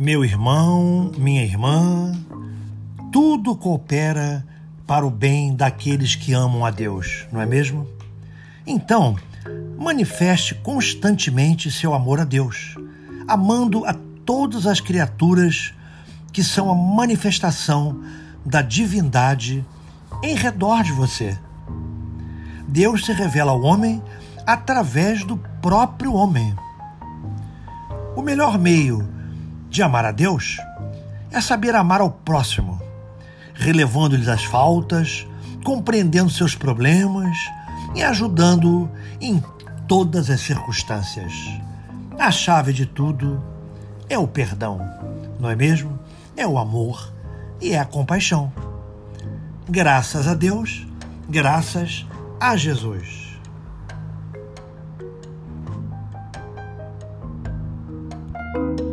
Meu irmão, minha irmã, tudo coopera para o bem daqueles que amam a Deus, não é mesmo? Então, manifeste constantemente seu amor a Deus, amando a todas as criaturas que são a manifestação da divindade em redor de você. Deus se revela ao homem através do próprio homem. O melhor meio de amar a Deus é saber amar ao próximo, relevando-lhes as faltas, compreendendo seus problemas e ajudando-o em todas as circunstâncias. A chave de tudo é o perdão, não é mesmo? É o amor e é a compaixão. Graças a Deus, graças a Jesus. thank